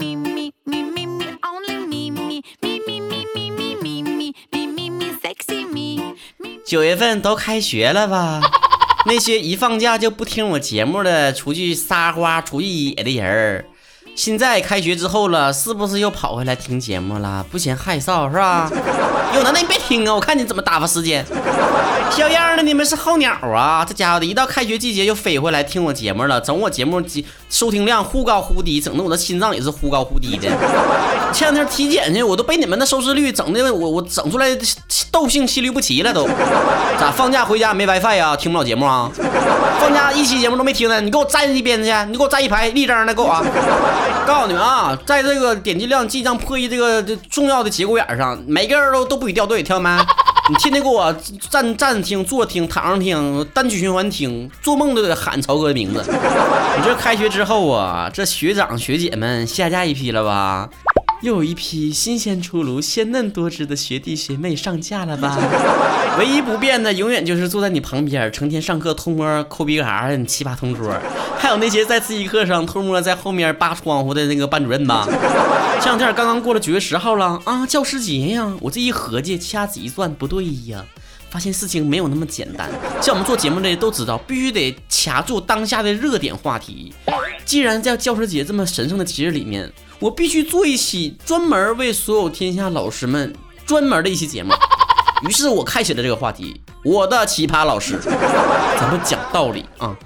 me, me, me, me, me, only me, me, me, me, me, me, me, me, me, me, me, me, sexy me. 九月份都开学了吧？那些一放假就不听我节目的，出去撒花、出去野的人儿，现在开学之后了，是不是又跑回来听节目了？不嫌害臊是吧？有能耐你别听啊！我看你怎么打发时间。小样的，你们是候鸟啊！这家伙的一到开学季节就飞回来听我节目了，整我节目收听量忽高忽低，整的我的心脏也是忽高忽低的。前两天体检去，我都被你们的收视率整的我我整出来窦性心律不齐了都。咋放假回家没 WiFi 啊？听不了节目啊？放假一期节目都没听呢？你给我站一边去！你给我站一排立正的，给我。告诉你们啊，在这个点击量即将破亿这个重要的节骨眼上，每个人都都不许掉队，听到没？你天天给我站站着听，坐听，躺着听，单曲循环听，做梦都得喊曹哥的名字。你这开学之后啊，这学长学姐们下架一批了吧？又有一批新鲜出炉、鲜嫩多汁的学弟学妹上架了吧？唯一不变的，永远就是坐在你旁边，成天上课偷摸抠鼻嘎的奇葩同桌，还有那些在自习课上偷摸在后面扒窗户的那个班主任吧。前两天刚刚过了九月十号了啊，教师节呀！我这一合计，掐指一算，不对呀，发现事情没有那么简单。像我们做节目的都知道，必须得卡住当下的热点话题。既然在教师节这么神圣的节日里面，我必须做一期专门为所有天下老师们专门的一期节目。于是我开启了这个话题，我的奇葩老师，咱们讲道理啊，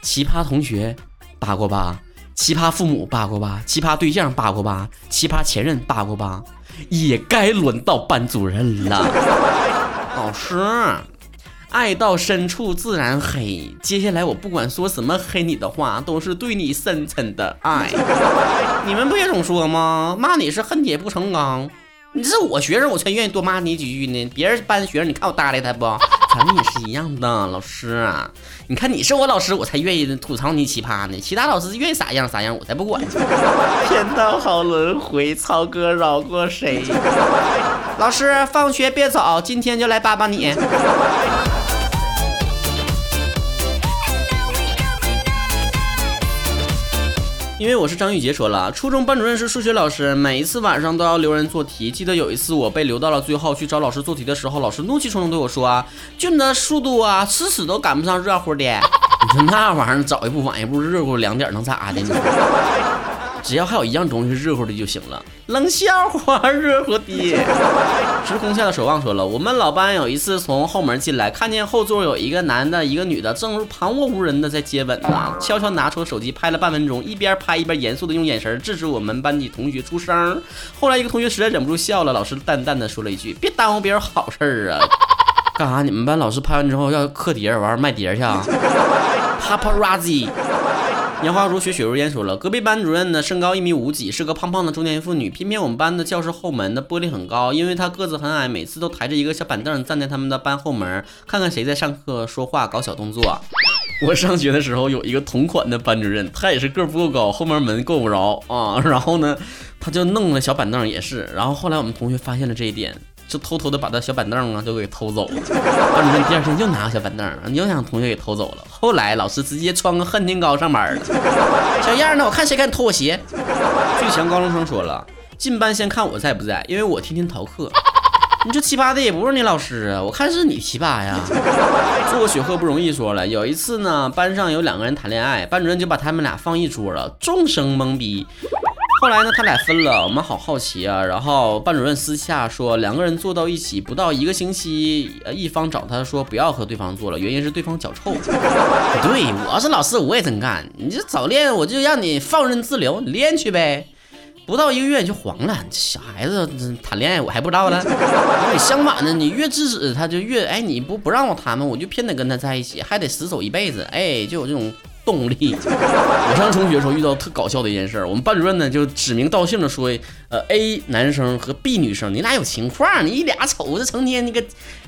奇葩同学八过八，奇葩父母八过八，奇葩对象八过八，奇葩前任八过八，也该轮到班主任了。老师，爱到深处自然黑。接下来我不管说什么黑你的话，都是对你深沉的爱。你们不也总说吗？骂你是恨铁不成钢。你这是我学生，我才愿意多骂你几句呢。别人班学生，你看我搭理他不？咱们也是一样的，老师啊。你看你是我老师，我才愿意吐槽你奇葩呢。其他老师愿意啥样啥样，我才不管。天道好轮回，曹哥饶过谁？老师，放学别走，今天就来扒扒你。因为我是张玉杰说了，初中班主任是数学老师，每一次晚上都要留人做题。记得有一次我被留到了最后，去找老师做题的时候，老师怒气冲冲对我说：“啊，就你那速度啊，死死都赶不上热乎的。” 你说那玩意儿早一步晚一步，热乎两点能咋的？你只要还有一样东西是热乎的就行了。冷笑话，热乎的。时空下的守望说了，我们老班有一次从后门进来，看见后座有一个男的，一个女的，正旁若无人的在接吻呢。悄悄拿出手机拍了半分钟，一边拍一边严肃的用眼神制止我们班级同学出声。后来一个同学实在忍不住笑了，老师淡淡的说了一句：“别耽误别人好事儿啊。”干啥？你们班老师拍完之后要刻碟儿，完卖碟儿去啊？Paparazzi。杨花如雪雪如烟说了，隔壁班主任呢，身高一米五几，是个胖胖的中年妇女。偏偏我们班的教室后门的玻璃很高，因为她个子很矮，每次都抬着一个小板凳站在他们的班后门，看看谁在上课说话搞小动作。我上学的时候有一个同款的班主任，他也是个不够高，后面门够不着啊。然后呢，他就弄了小板凳也是。然后后来我们同学发现了这一点。就偷偷的把他小板凳啊都给偷走了。班主任第二天又拿个小板凳，又让同学给偷走了。后来老师直接穿个恨天高上班了。小样呢？我看谁敢偷我鞋。最强高中生说了，进班先看我在不在，因为我天天逃课。你这奇葩的也不是你老师啊，我看是你奇葩呀。做个雪鹤不容易说了，有一次呢，班上有两个人谈恋爱，班主任就把他们俩放一桌了，众生懵逼。后来呢，他俩分了，我们好好奇啊。然后班主任私下说，两个人坐到一起不到一个星期，呃一方找他说不要和对方做了，原因是对方脚臭。对，我要是老师我也真干，你这早恋我就让你放任自流，你练去呗。不到一个月你就黄了，小孩子谈恋爱我还不知道呢。相反的，你越制止他就越哎，你不不让我谈吗？我就偏得跟他在一起，还得死守一辈子，哎，就有这种。动力。我上中学时候遇到特搞笑的一件事，我们班主任呢就指名道姓的说，呃，A 男生和 B 女生，你俩有情况，你俩瞅着成天那个，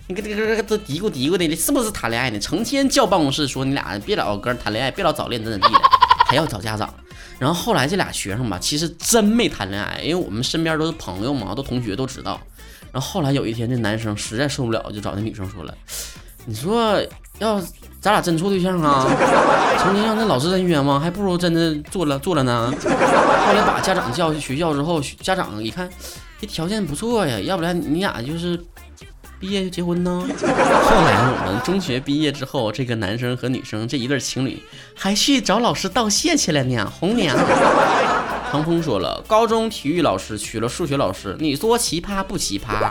你个这个都嘀咕嘀咕的，你是不是谈恋爱呢？成天叫办公室说你俩别老跟谈恋爱，别老早恋怎怎地的，还要找家长。然后后来这俩学生吧，其实真没谈恋爱，因为我们身边都是朋友嘛，都同学都知道。然后后来有一天，这男生实在受不了，就找那女生说了，你说要。咱俩真处对象啊？曾经让那老师真冤枉，还不如真的做了做了呢。后来把家长叫去学校之后，家长一看，这条件不错呀，要不然你俩就是毕业就结婚呢。后来我们中学毕业之后，这个男生和女生这一对情侣还去找老师道谢去了呢，红娘。唐风说了，高中体育老师娶了数学老师，你说奇葩不奇葩？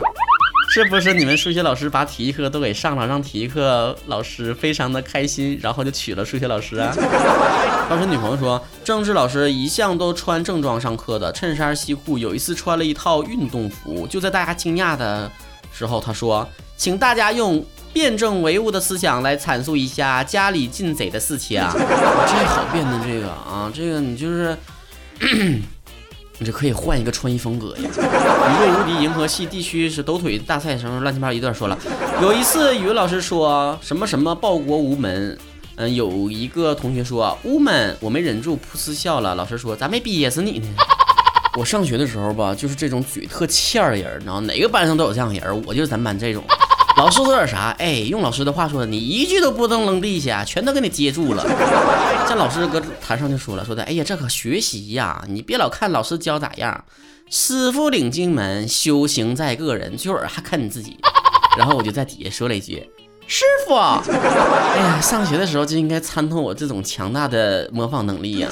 是不是你们数学老师把体育课都给上了，让体育课老师非常的开心，然后就娶了数学老师啊？当时女朋友说，政治老师一向都穿正装上课的，衬衫西裤，有一次穿了一套运动服，就在大家惊讶的时候，他说，请大家用辩证唯物的思想来阐述一下家里进贼的事情啊。这好辩的这个啊，这个你就是。你这可以换一个穿衣风格呀！宇宙无敌银河系地区是抖腿大赛什么乱七八糟一段说了。有一次语文老师说什么什么报国无门，嗯，有一个同学说无门，我没忍住噗嗤笑了。老师说咋没憋死你呢？我上学的时候吧，就是这种嘴特欠的人，然后哪个班上都有这样的人，我就是咱班这种。老师说点啥？哎，用老师的话说，你一句都不能扔地下，全都给你接住了。这老师搁台上就说了，说的，哎呀，这可学习呀，你别老看老师教咋样，师傅领进门，修行在个人，最后还看你自己。然后我就在底下说了一句，师傅，哎呀，上学的时候就应该参透我这种强大的模仿能力呀。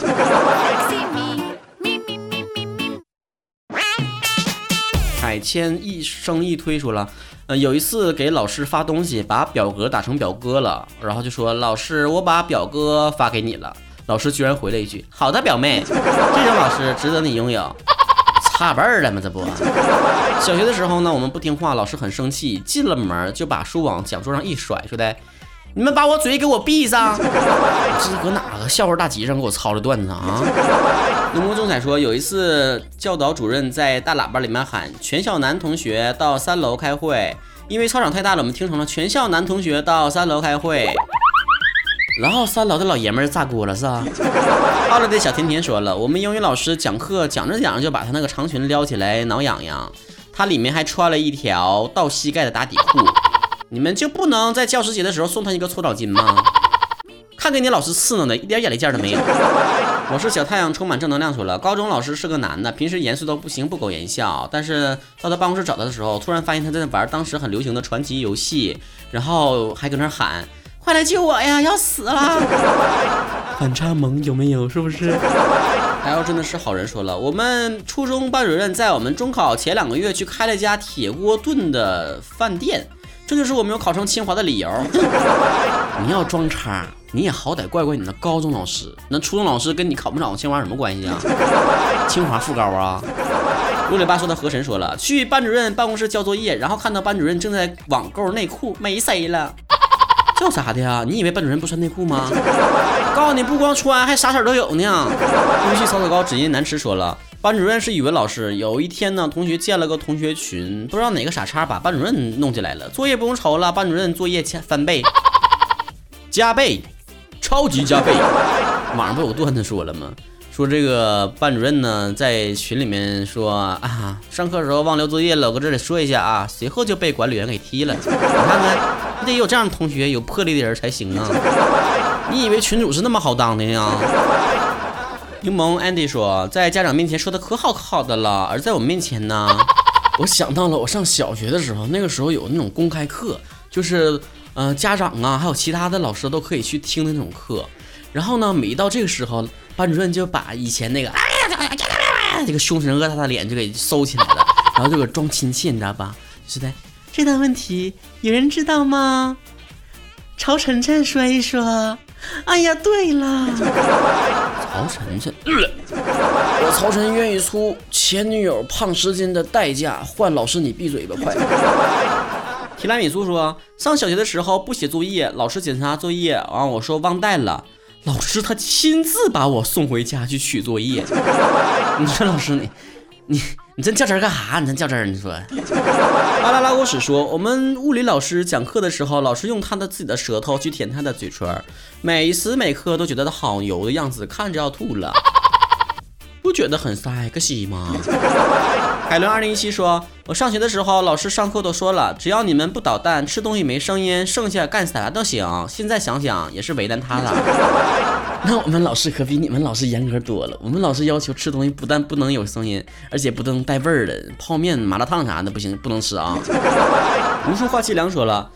海谦一生一推出了。嗯，有一次给老师发东西，把表格打成表哥了，然后就说老师，我把表哥发给你了。老师居然回了一句：“好的，表妹。”这种老师值得你拥有。差辈儿了吗？这不，小学的时候呢，我们不听话，老师很生气，进了门就把书往讲桌上一甩，说的：“你们把我嘴给我闭上！” 这是搁哪个笑话大集上给我抄的段子啊？浓墨重彩说，有一次教导主任在大喇叭里面喊：“全校男同学到三楼开会。”因为操场太大了，我们听成了“全校男同学到三楼开会”。然后三楼的老爷们炸锅了，是吧？二楼的小甜甜说了：“我们英语老师讲课讲着讲着就把他那个长裙撩起来挠痒痒，他里面还穿了一条到膝盖的打底裤。你们就不能在教师节的时候送他一个搓澡巾吗？看给你老师刺挠的，一点眼力见都没有。”我是小太阳，充满正能量。说了，高中老师是个男的，平时严肃到不行，不苟言笑。但是到他办公室找他的时候，突然发现他在玩当时很流行的传奇游戏，然后还搁那喊：“快来救我呀，要死了！” 反差萌有没有？是不是？还有真的是好人。说了，我们初中班主任在我们中考前两个月去开了家铁锅炖的饭店，这就是我没有考上清华的理由。你要装叉。你也好歹怪怪你那高中老师，那初中老师跟你考不上清华什么关系啊？清华副高啊？六里八说的河神说了，去班主任办公室交作业，然后看到班主任正在网购内裤，没谁了。叫啥的呀？你以为班主任不穿内裤吗？告诉你，不光穿，还啥色都有呢。空气草草高，只因难吃说了，班主任是语文老师。有一天呢，同学建了个同学群，不知道哪个傻叉把班主任弄进来了。作业不用抄了，班主任作业加翻倍，加倍。超级加倍！网上不有段子说了吗？说这个班主任呢，在群里面说啊，上课时候忘留作业了，我搁这里说一下啊，随后就被管理员给踢了。你看看，你得有这样的同学，有魄力的人才行啊！你以为群主是那么好当的呀？柠檬 Andy 说，在家长面前说的可好可好的了，而在我面前呢，我想到了我上小学的时候，那个时候有那种公开课，就是。嗯，家长啊，还有其他的老师都可以去听的那种课。然后呢，每到这个时候，班主任就把以前那个哎呀这个凶神恶煞的脸就给收起来了，然后就给装亲切，你知道吧？是的，这道问题有人知道吗？朝晨晨说一说。哎呀，对了，曹晨晨，我曹晨愿意出前女友胖十斤的代价换老师你闭嘴吧，快！提拉米苏说，上小学的时候不写作业，老师检查作业，完我说忘带了，老师他亲自把我送回家去取作业。你说老师你，你你真较真干哈？你真较真？你说。巴拉拉国史说，我们物理老师讲课的时候，老师用他的自己的舌头去舔他的嘴唇，每时每刻都觉得他好油的样子，看着要吐了。我觉得很 sexy 吗？海伦二零一七说，我上学的时候，老师上课都说了，只要你们不捣蛋，吃东西没声音，剩下干啥都行。现在想想也是为难他了。那我们老师可比你们老师严格多了。我们老师要求吃东西不但不能有声音，而且不能带味儿的，泡面、麻辣烫啥的不行，不能吃啊。无数话凄凉说了。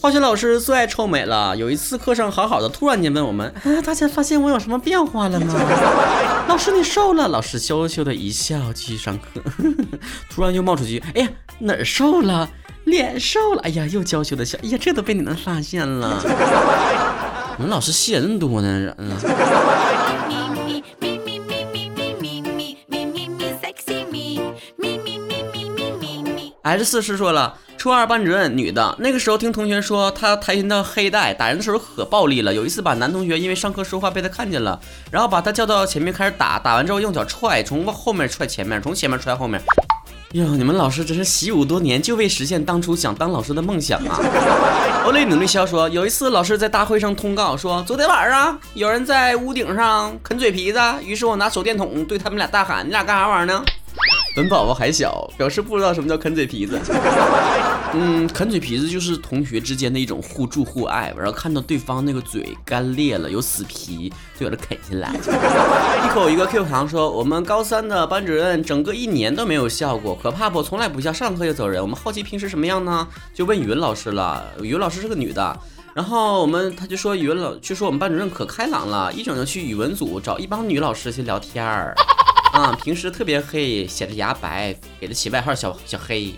化学老师最爱臭美了。有一次课上好好的，突然间问我们：“啊，大家发现我有什么变化了吗？” 老师你瘦了。老师羞羞的一笑，继续上课。突然又冒出句：“哎呀，哪儿瘦了？脸瘦了。”哎呀，又娇羞的笑。哎呀，这都被你们发现了。你们老师戏人多呢，嗯。H 四师说了。初二班主任女的，那个时候听同学说她跆拳道黑带，打人的时候可暴力了。有一次把男同学因为上课说话被她看见了，然后把他叫到前面开始打，打完之后用脚踹，从后面踹前面，从前面踹后面。哟，你们老师真是习武多年，就为实现当初想当老师的梦想啊！欧雷努力笑说，有一次老师在大会上通告说，昨天晚上有人在屋顶上啃嘴皮子，于是我拿手电筒对他们俩大喊：“你俩干啥玩意儿呢？”本宝宝还小，表示不知道什么叫啃嘴皮子。嗯，啃嘴皮子就是同学之间的一种互助互爱，然后看到对方那个嘴干裂了，有死皮，就把它啃下来。一口一个 Q 糖说，我们高三的班主任整个一年都没有笑过，可怕不？从来不笑，上课就走人。我们好奇平时什么样呢？就问语文老师了。语文老师是个女的，然后我们他就说语文老就说我们班主任可开朗了，一整就去语文组找一帮女老师去聊天儿。啊，平时特别黑，显着牙白，给他起外号小小黑。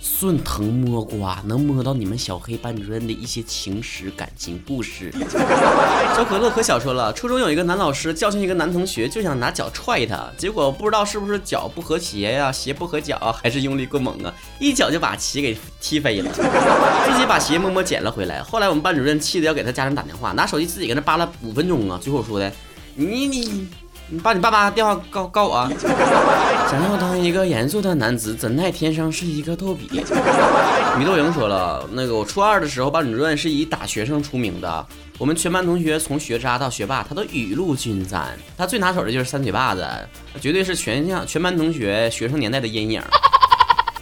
顺藤摸瓜，能摸到你们小黑班主任的一些情史、感情故事。小可乐可小说了，初中有一个男老师教训一个男同学，就想拿脚踹他，结果不知道是不是脚不合鞋呀，鞋不合脚，还是用力过猛啊，一脚就把鞋给踢飞了，自己把鞋默默捡了回来。后来我们班主任气得要给他家长打电话，拿手机自己搁那扒拉五分钟啊，最后说的，你你。你把你爸妈电话告告我啊。想要当一个严肃的男子，怎奈天生是一个逗比。米豆莹说了，那个我初二的时候，班主任是以打学生出名的。我们全班同学从学渣到学霸，他都雨露均沾。他最拿手的就是三嘴巴子，绝对是全校全班同学学生年代的阴影。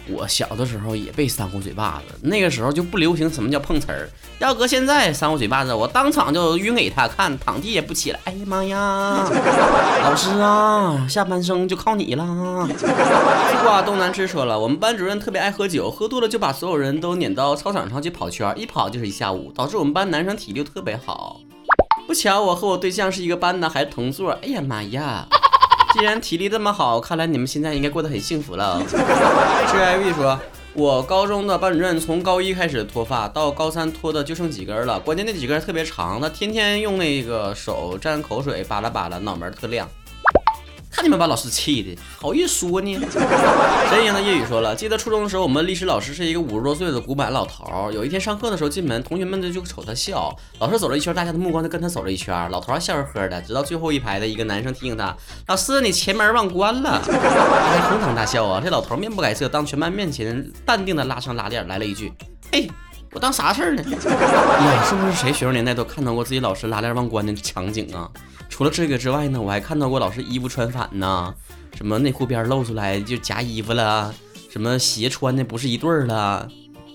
我小的时候也被扇过嘴巴子，那个时候就不流行什么叫碰瓷儿。要搁现在扇我嘴巴子，我当场就晕给他看，躺地也不起来。哎呀妈呀！老师啊，下半生就靠你了。西瓜东南枝说了，我们班主任特别爱喝酒，喝多了就把所有人都撵到操场上去跑圈，一跑就是一下午，导致我们班男生体力特别好。不巧我和我对象是一个班的，还同座。哎呀妈呀！既然体力这么好，看来你们现在应该过得很幸福了。GIV 说，我高中的班主任从高一开始脱发，到高三脱的就剩几根了，关键那几根特别长，他天天用那个手沾口水扒拉扒拉，脑门特亮。看你们把老师气的，好意思说呢？谁赢的夜雨说了，记得初中的时候，我们历史老师是一个五十多岁的古板老头。有一天上课的时候进门，同学们就瞅他笑。老师走了一圈，大家的目光就跟他走了一圈。老头还笑呵呵的，直到最后一排的一个男生提醒他：“老师，你前门忘关了。”他哄堂大笑啊！这老头面不改色，当全班面前淡定的拉上拉链，来了一句：“嘿，我当啥事儿呢？”呀，是不是谁学生年代都看到过自己老师拉链忘关的场景啊？除了这个之外呢，我还看到过老师衣服穿反呢，什么内裤边露出来就夹衣服了，什么鞋穿的不是一对儿了，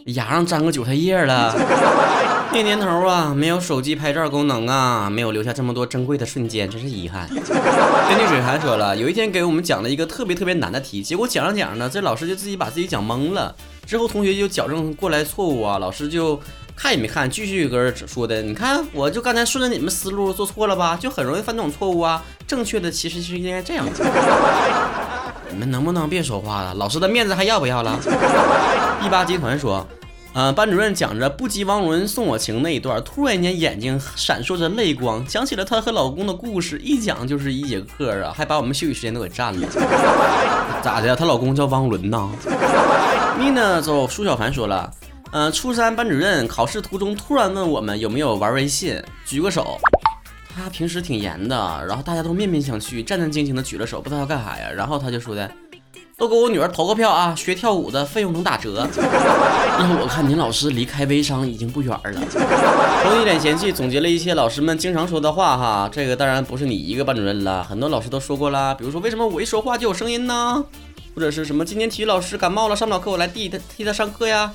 牙上粘个韭菜叶了。那年头啊，没有手机拍照功能啊，没有留下这么多珍贵的瞬间，真是遗憾。天地水寒说了，有一天给我们讲了一个特别特别难的题，结果讲着讲着呢，这老师就自己把自己讲懵了，之后同学就矫正过来错误啊，老师就。看也没看，继续搁这说的。你看，我就刚才顺着你们思路做错了吧，就很容易犯这种错误啊。正确的其实是应该这样。你们能不能别说话了？老师的面子还要不要了？一八集团说，呃，班主任讲着不及王伦送我情那一段，突然间眼睛闪烁着泪光，讲起了她和老公的故事，一讲就是一节课啊，还把我们休息时间都给占了。咋的？她老公叫汪伦呐？咪呢？走，苏小凡说了。嗯，初三班主任考试途中突然问我们有没有玩微信，举个手。他平时挺严的，然后大家都面面相觑，战战兢兢的举了手，不知道要干啥呀。然后他就说的，都给我女儿投个票啊！学跳舞的费用能打折。要我看，您老师离开微商已经不远了。红一脸嫌弃总结了一些老师们经常说的话哈，这个当然不是你一个班主任了，很多老师都说过啦。比如说，为什么我一说话就有声音呢？或者是什么今天体育老师感冒了上不了课，我来替他替他上课呀？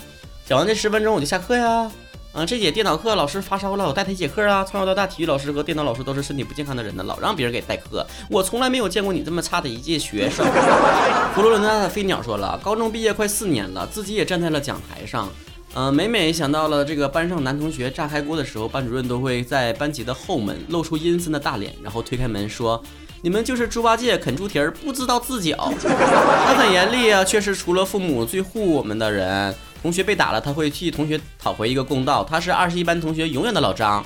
讲完这十分钟我就下课呀？啊，这节电脑课老师发烧了，我带他一节课啊。从小到大，体育老师和电脑老师都是身体不健康的人呢，老让别人给代课。我从来没有见过你这么差的一届学生。佛罗伦萨的飞鸟说了，高中毕业快四年了，自己也站在了讲台上。呃，每每想到了这个班上男同学炸开锅的时候，班主任都会在班级的后门露出阴森的大脸，然后推开门说：“你们就是猪八戒啃猪蹄儿，不知道自脚。” 他很严厉啊，却是除了父母最护我们的人。同学被打了，他会替同学讨回一个公道。他是二十一班同学永远的老张。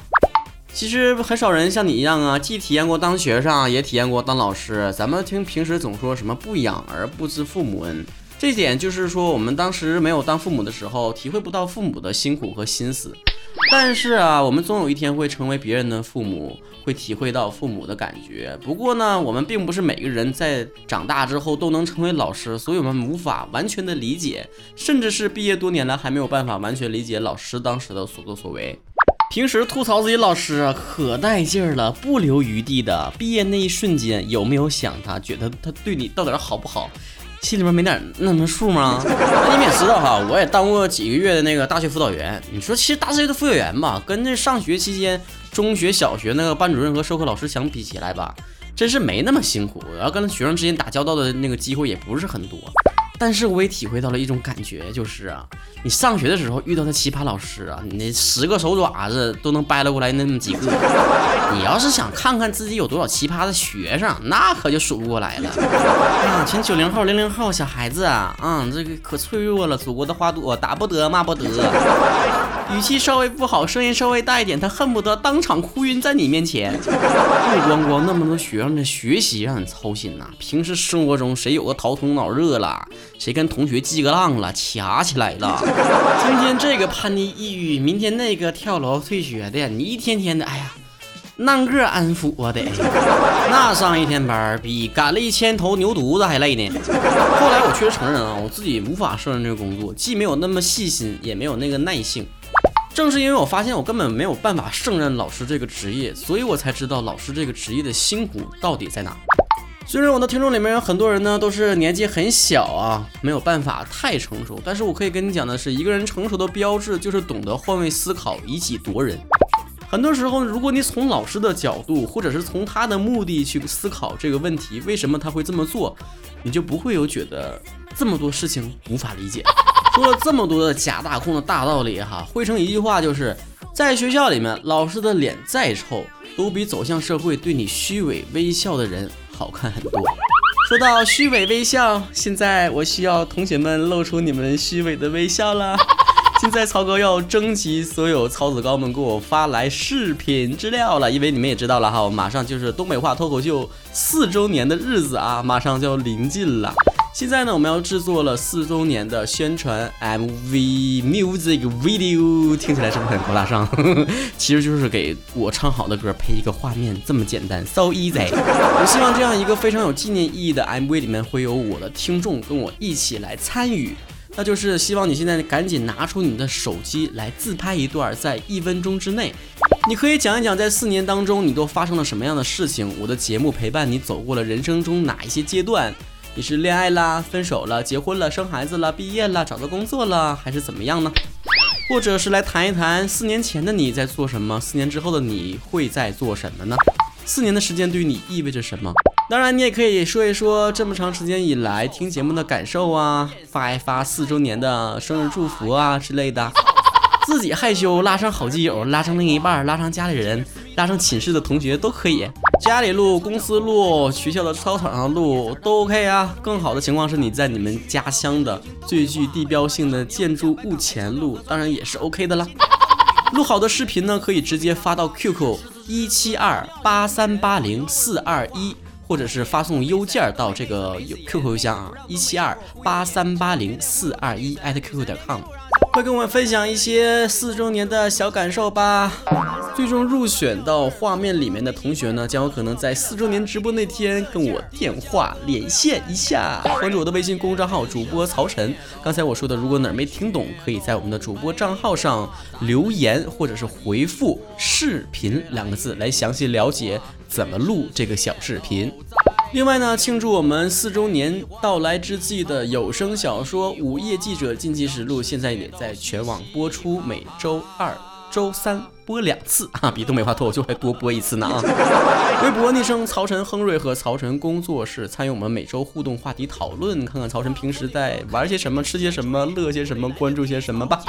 其实很少人像你一样啊，既体验过当学生，也体验过当老师。咱们听平时总说什么不养儿不知父母恩，这点就是说我们当时没有当父母的时候，体会不到父母的辛苦和心思。但是啊，我们总有一天会成为别人的父母，会体会到父母的感觉。不过呢，我们并不是每个人在长大之后都能成为老师，所以我们无法完全的理解，甚至是毕业多年了还没有办法完全理解老师当时的所作所为。平时吐槽自己老师，可带劲儿了，不留余地的。毕业那一瞬间，有没有想他，觉得他对你到底好不好？心里面没点那么数吗？那 你们也知道哈，我也当过几个月的那个大学辅导员。你说，其实大学的辅导员吧，跟那上学期间中学、小学那个班主任和授课老师相比起来吧，真是没那么辛苦。然后跟学生之间打交道的那个机会也不是很多。但是我也体会到了一种感觉，就是啊，你上学的时候遇到的奇葩老师啊，你那十个手爪子都能掰拉过来那么几个。你要是想看看自己有多少奇葩的学生，那可就数不过来了。啊，群九零后、零零后小孩子啊，啊，这个可脆弱了。祖国的花朵，打不得，骂不得。语气稍微不好，声音稍微大一点，他恨不得当场哭晕在你面前。不光光那么多学生的学习让你操心呐，平时生活中谁有个头疼脑热了？谁跟同学记个浪了，掐起来了？今天这个叛逆抑郁，明天那个跳楼退学的，你一天天的，哎呀，难个安抚啊得。那上一天班比赶了一千头牛犊子还累呢。后来我确实承认啊，我自己无法胜任这个工作，既没有那么细心，也没有那个耐性。正是因为我发现我根本没有办法胜任老师这个职业，所以我才知道老师这个职业的辛苦到底在哪。虽然我的听众里面有很多人呢，都是年纪很小啊，没有办法太成熟，但是我可以跟你讲的是，一个人成熟的标志就是懂得换位思考，以己度人。很多时候，如果你从老师的角度，或者是从他的目的去思考这个问题，为什么他会这么做，你就不会有觉得这么多事情无法理解。说了这么多的假大空的大道理哈，汇成一句话就是，在学校里面，老师的脸再臭，都比走向社会对你虚伪微笑的人。好看很多。说到虚伪微笑，现在我需要同学们露出你们虚伪的微笑了。现在曹哥要征集所有曹子高们给我发来视频资料了，因为你们也知道了哈，马上就是东北话脱口秀四周年的日子啊，马上就要临近了。现在呢，我们要制作了四周年的宣传 MV music video，听起来是不是很高大上？其实就是给我唱好的歌配一个画面，这么简单，so easy。我希望这样一个非常有纪念意义的 MV 里面会有我的听众跟我一起来参与，那就是希望你现在赶紧拿出你的手机来自拍一段，在一分钟之内，你可以讲一讲在四年当中你都发生了什么样的事情，我的节目陪伴你走过了人生中哪一些阶段。你是恋爱啦、分手了、结婚了、生孩子了、毕业了、找到工作了，还是怎么样呢？或者是来谈一谈四年前的你在做什么，四年之后的你会在做什么呢？四年的时间对于你意味着什么？当然，你也可以说一说这么长时间以来听节目的感受啊，发一发四周年的生日祝福啊之类的。自己害羞，拉上好基友，拉上另一半，拉上家里人，拉上寝室的同学都可以。家里录、公司录、学校的操场上录都 OK 啊。更好的情况是你在你们家乡的最具地标性的建筑物前录，当然也是 OK 的啦。录好的视频呢，可以直接发到 QQ 一七二八三八零四二一，或者是发送邮件到这个 QQ 邮箱啊，一七二八三八零四二一 @QQ 点 com。快跟我们分享一些四周年的小感受吧！最终入选到画面里面的同学呢，将有可能在四周年直播那天跟我电话连线一下。关注我的微信公众号主播曹晨。刚才我说的，如果哪儿没听懂，可以在我们的主播账号上留言，或者是回复“视频”两个字来详细了解怎么录这个小视频。另外呢，庆祝我们四周年到来之际的有声小说《午夜记者禁忌实录》，现在也在全网播出，每周二、周三播两次啊，比东北话脱口秀还多播一次呢啊！微博昵称曹晨亨瑞和曹晨工作室参与我们每周互动话题讨论，看看曹晨平时在玩些什么、吃些什么、乐些什么、关注些什么吧。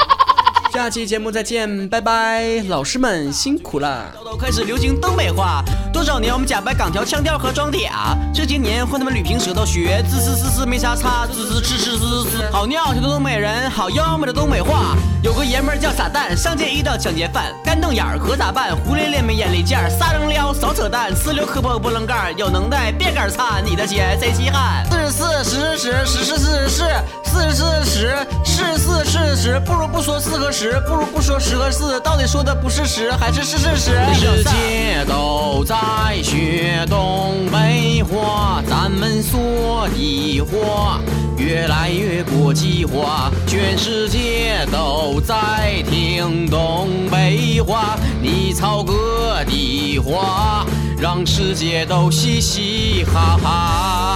下期节目再见，拜拜，老师们辛苦了。都开始流行东北话，多少年我们假扮港条腔调和装嗲，这些年换他们捋平舌头学，滋滋滋滋没啥差，滋滋滋滋滋滋，好尿性的东北人，好妖媚的东北话。有个爷们儿叫傻蛋，上街遇到抢劫犯，干瞪眼儿可咋办？胡咧咧没眼力见儿，撒扔撩少扯淡，呲溜磕破波棱盖儿，有能耐别杆擦，你的钱谁稀罕？四十四十十十十四十四四十四十是四是十，不如不说四和十，不如不说十和四，到底说的不是十还是是是十？世界都在学东北话，咱们说的话越来越国际化，全世界都在听东北话，你操哥的话，让世界都嘻嘻哈哈。